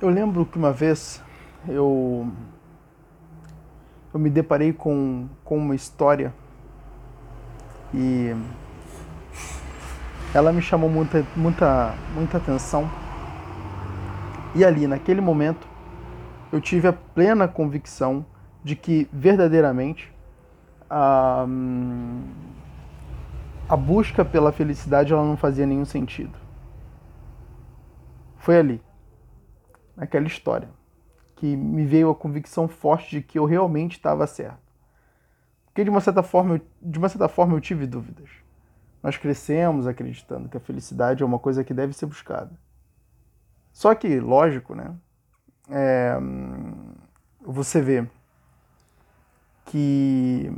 Eu lembro que uma vez eu, eu me deparei com, com uma história e ela me chamou muita, muita, muita atenção. E ali, naquele momento, eu tive a plena convicção de que verdadeiramente a, a busca pela felicidade ela não fazia nenhum sentido. Foi ali naquela história, que me veio a convicção forte de que eu realmente estava certo. Porque de uma certa forma, eu, de uma certa forma eu tive dúvidas. Nós crescemos acreditando que a felicidade é uma coisa que deve ser buscada. Só que, lógico, né? É, você vê que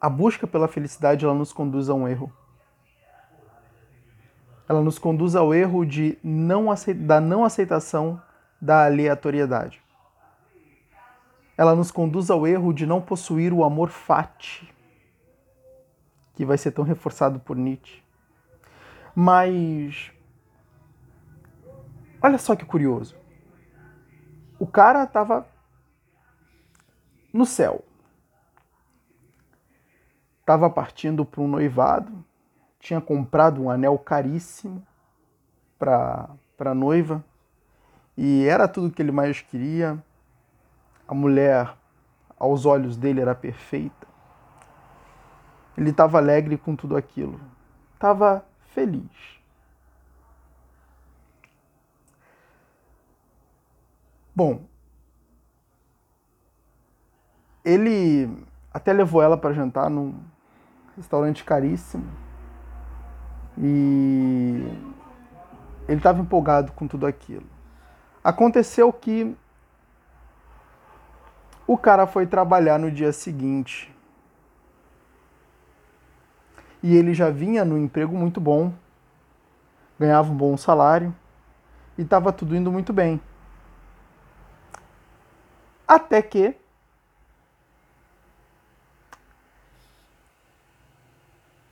a busca pela felicidade ela nos conduz a um erro ela nos conduz ao erro de não da não aceitação da aleatoriedade. Ela nos conduz ao erro de não possuir o amor fati, que vai ser tão reforçado por Nietzsche. Mas olha só que curioso. O cara estava no céu. Estava partindo para um noivado, tinha comprado um anel caríssimo para a noiva e era tudo que ele mais queria. A mulher, aos olhos dele, era perfeita. Ele estava alegre com tudo aquilo, estava feliz. Bom, ele até levou ela para jantar num restaurante caríssimo e ele estava empolgado com tudo aquilo. Aconteceu que o cara foi trabalhar no dia seguinte. E ele já vinha no emprego muito bom, ganhava um bom salário e estava tudo indo muito bem. Até que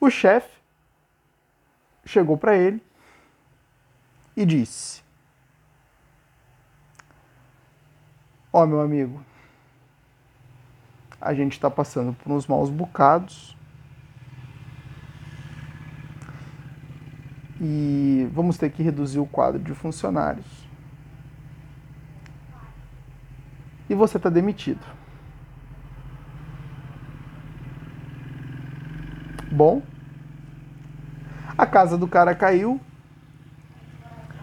o chefe chegou para ele e disse: Ó, oh, meu amigo, a gente está passando por uns maus bocados e vamos ter que reduzir o quadro de funcionários. E você está demitido. Bom, a casa do cara caiu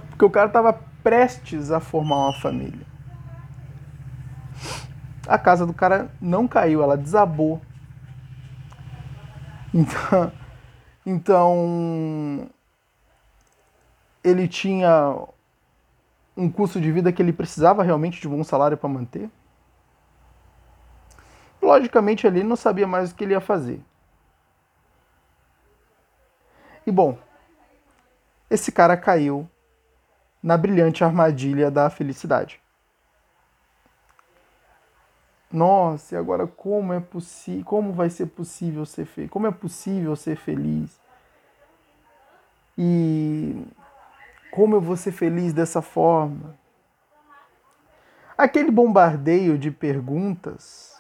porque o cara estava prestes a formar uma família. A casa do cara não caiu, ela desabou. Então, então ele tinha um custo de vida que ele precisava realmente de um bom salário para manter. Logicamente, ali ele não sabia mais o que ele ia fazer. E bom, esse cara caiu na brilhante armadilha da felicidade. Nossa, e agora como é possível? Como vai ser possível ser feliz? Como é possível ser feliz? E como eu vou ser feliz dessa forma? Aquele bombardeio de perguntas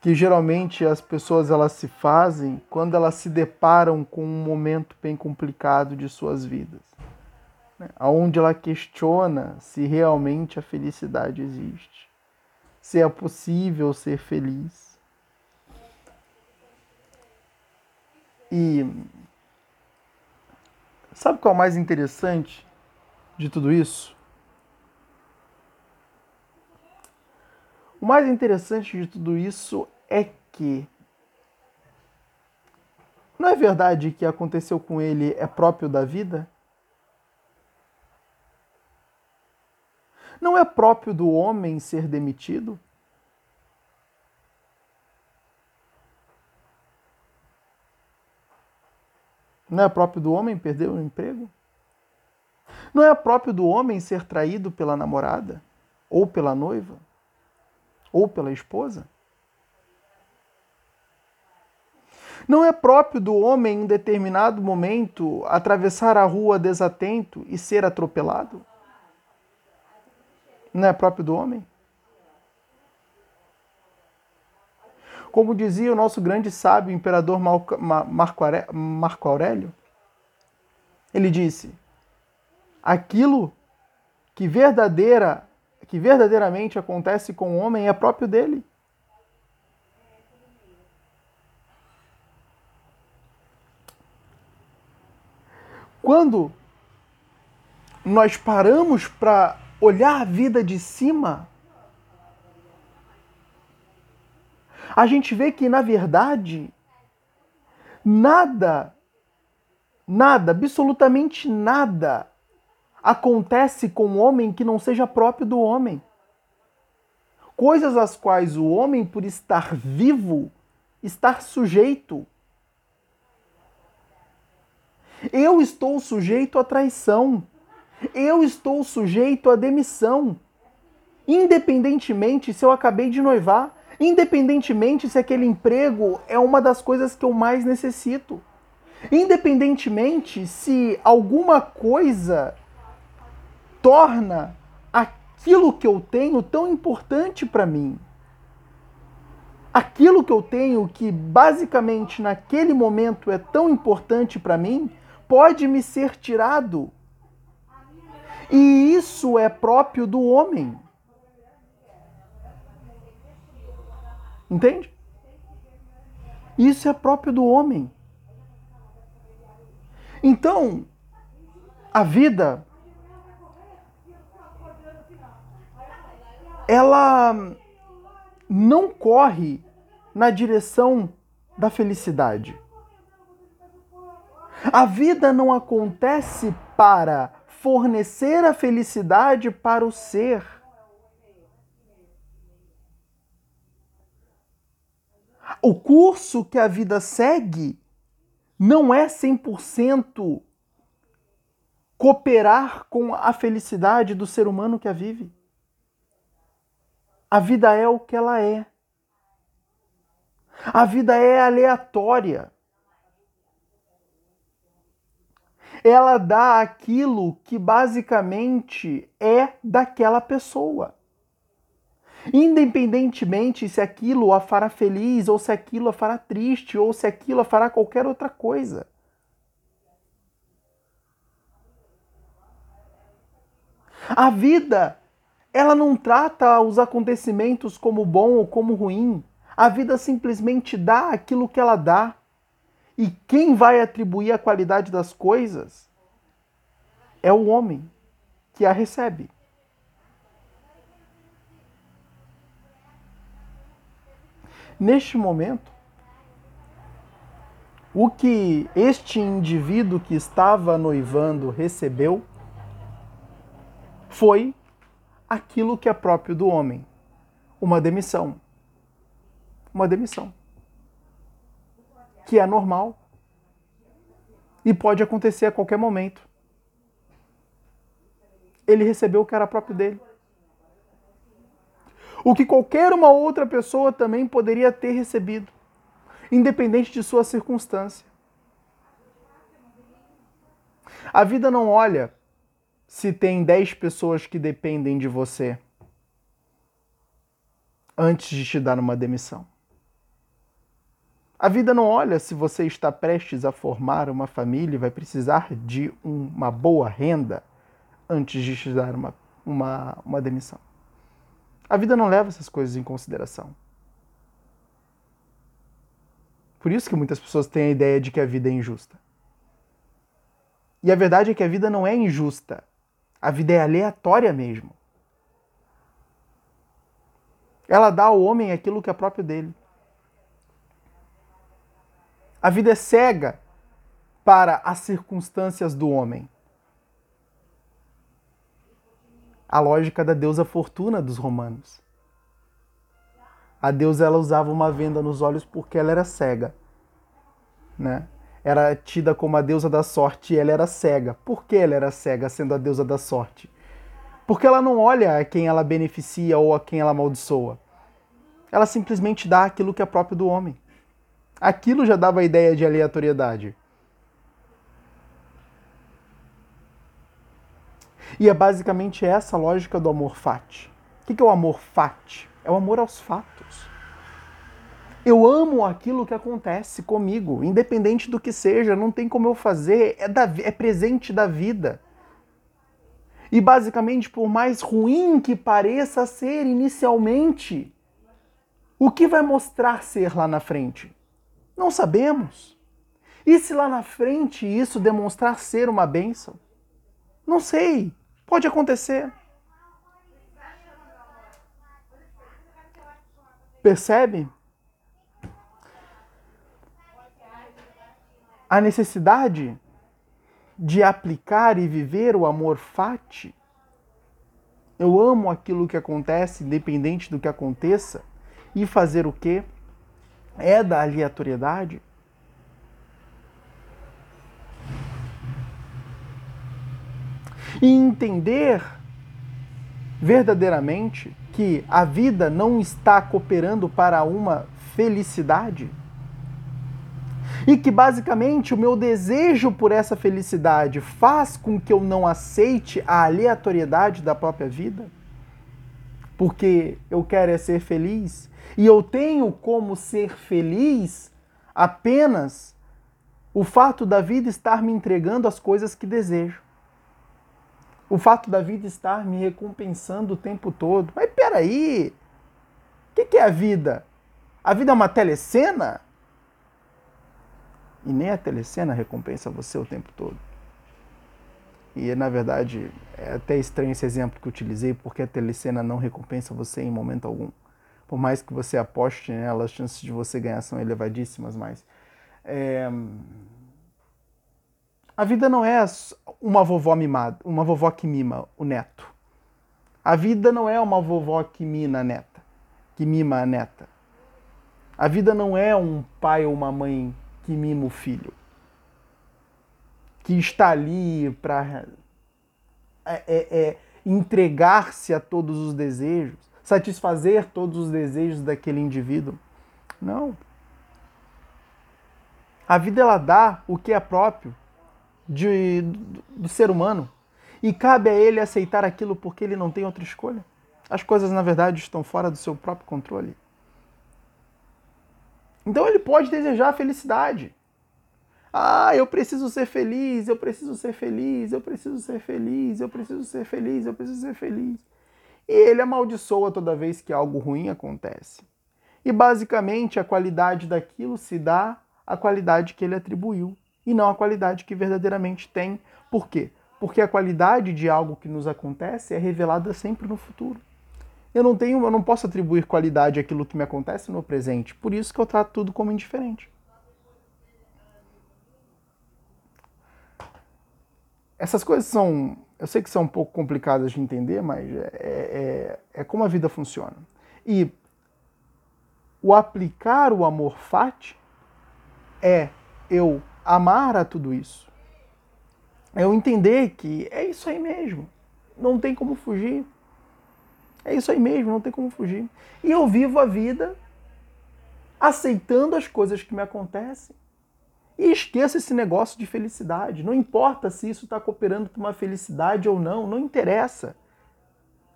que geralmente as pessoas elas se fazem quando elas se deparam com um momento bem complicado de suas vidas, né? onde ela questiona se realmente a felicidade existe, se é possível ser feliz. E sabe qual é o mais interessante de tudo isso? O mais interessante de tudo isso é que não é verdade que aconteceu com ele é próprio da vida? Não é próprio do homem ser demitido? Não é próprio do homem perder o emprego? Não é próprio do homem ser traído pela namorada ou pela noiva? ou pela esposa? Não é próprio do homem em determinado momento atravessar a rua desatento e ser atropelado? Não é próprio do homem? Como dizia o nosso grande sábio, imperador Marco Aurélio, ele disse: aquilo que verdadeira que verdadeiramente acontece com o homem é próprio dele. Quando nós paramos para olhar a vida de cima, a gente vê que, na verdade, nada, nada, absolutamente nada, acontece com o homem que não seja próprio do homem. Coisas às quais o homem, por estar vivo, está sujeito. Eu estou sujeito à traição. Eu estou sujeito à demissão. Independentemente se eu acabei de noivar, independentemente se aquele emprego é uma das coisas que eu mais necessito. Independentemente se alguma coisa torna aquilo que eu tenho tão importante para mim. Aquilo que eu tenho que basicamente naquele momento é tão importante para mim, pode me ser tirado. E isso é próprio do homem. Entende? Isso é próprio do homem. Então, a vida ela não corre na direção da felicidade. A vida não acontece para fornecer a felicidade para o ser. O curso que a vida segue não é 100% cooperar com a felicidade do ser humano que a vive. A vida é o que ela é. A vida é aleatória. Ela dá aquilo que basicamente é daquela pessoa. Independentemente se aquilo a fará feliz, ou se aquilo a fará triste, ou se aquilo a fará qualquer outra coisa. A vida, ela não trata os acontecimentos como bom ou como ruim. A vida simplesmente dá aquilo que ela dá. E quem vai atribuir a qualidade das coisas é o homem que a recebe. Neste momento, o que este indivíduo que estava noivando recebeu foi aquilo que é próprio do homem: uma demissão. Uma demissão que é normal e pode acontecer a qualquer momento. Ele recebeu o que era próprio dele. O que qualquer uma outra pessoa também poderia ter recebido, independente de sua circunstância. A vida não olha se tem 10 pessoas que dependem de você antes de te dar uma demissão. A vida não olha se você está prestes a formar uma família e vai precisar de uma boa renda antes de te dar uma, uma, uma demissão. A vida não leva essas coisas em consideração. Por isso que muitas pessoas têm a ideia de que a vida é injusta. E a verdade é que a vida não é injusta. A vida é aleatória mesmo. Ela dá ao homem aquilo que é próprio dele. A vida é cega para as circunstâncias do homem. A lógica da deusa Fortuna dos romanos. A deusa ela usava uma venda nos olhos porque ela era cega, né? Era tida como a deusa da sorte e ela era cega. Por que ela era cega sendo a deusa da sorte? Porque ela não olha a quem ela beneficia ou a quem ela amaldiçoa. Ela simplesmente dá aquilo que é próprio do homem. Aquilo já dava a ideia de aleatoriedade. E é basicamente essa a lógica do amor fati. O que é o amor fati? É o amor aos fatos. Eu amo aquilo que acontece comigo, independente do que seja, não tem como eu fazer, é, da, é presente da vida. E basicamente, por mais ruim que pareça ser inicialmente, o que vai mostrar ser lá na frente? Não sabemos. E se lá na frente isso demonstrar ser uma bênção? Não sei. Pode acontecer. Percebe? A necessidade de aplicar e viver o amor fati. Eu amo aquilo que acontece, independente do que aconteça, e fazer o que? É da aleatoriedade. E entender verdadeiramente que a vida não está cooperando para uma felicidade e que basicamente o meu desejo por essa felicidade faz com que eu não aceite a aleatoriedade da própria vida, porque eu quero é ser feliz e eu tenho como ser feliz apenas o fato da vida estar me entregando as coisas que desejo. O fato da vida estar me recompensando o tempo todo. Mas peraí, o que, que é a vida? A vida é uma telecena? E nem a telecena recompensa você o tempo todo. E na verdade é até estranho esse exemplo que utilizei, porque a telecena não recompensa você em momento algum. Por mais que você aposte nela, as chances de você ganhar são elevadíssimas, mas. É... A vida não é uma vovó mimada, uma vovó que mima o neto. A vida não é uma vovó que mima a neta, que mima a neta. A vida não é um pai ou uma mãe que mima o filho, que está ali para é, é, é, entregar-se a todos os desejos, satisfazer todos os desejos daquele indivíduo. Não. A vida ela dá o que é próprio de, do, do ser humano e cabe a ele aceitar aquilo porque ele não tem outra escolha. As coisas, na verdade, estão fora do seu próprio controle. Então ele pode desejar felicidade. Ah, eu preciso ser feliz, eu preciso ser feliz, eu preciso ser feliz, eu preciso ser feliz, eu preciso ser feliz. E ele amaldiçoa toda vez que algo ruim acontece. E basicamente a qualidade daquilo se dá à qualidade que ele atribuiu e não à qualidade que verdadeiramente tem. Por quê? Porque a qualidade de algo que nos acontece é revelada sempre no futuro. Eu não tenho, eu não posso atribuir qualidade àquilo que me acontece no presente. Por isso que eu trato tudo como indiferente. Essas coisas são, eu sei que são um pouco complicadas de entender, mas é, é, é como a vida funciona. E o aplicar o amor fati é eu amar a tudo isso. É eu entender que é isso aí mesmo. Não tem como fugir. É isso aí mesmo, não tem como fugir. E eu vivo a vida aceitando as coisas que me acontecem. E esqueça esse negócio de felicidade. Não importa se isso está cooperando para uma felicidade ou não, não interessa.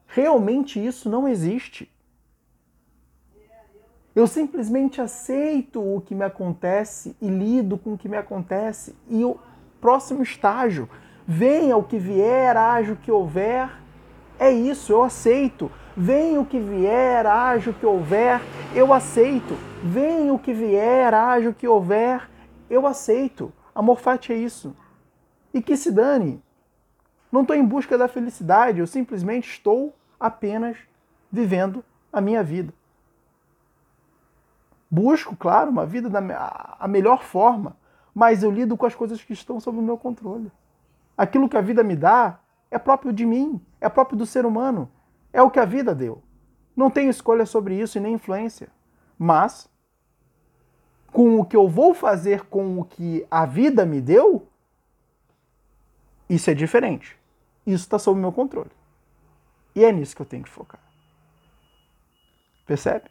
Realmente isso não existe. Eu simplesmente aceito o que me acontece e lido com o que me acontece. E o próximo estágio, venha o que vier, haja o que houver, é isso, eu aceito. Venha o que vier, haja o que houver, eu aceito. Venha o que vier, haja o que houver, eu aceito. Amor fati é isso. E que se dane. Não estou em busca da felicidade, eu simplesmente estou apenas vivendo a minha vida. Busco, claro, uma vida da a melhor forma, mas eu lido com as coisas que estão sob o meu controle. Aquilo que a vida me dá, é próprio de mim, é próprio do ser humano, é o que a vida deu. Não tenho escolha sobre isso e nem influência. Mas, com o que eu vou fazer com o que a vida me deu, isso é diferente. Isso está sob meu controle. E é nisso que eu tenho que focar. Percebe?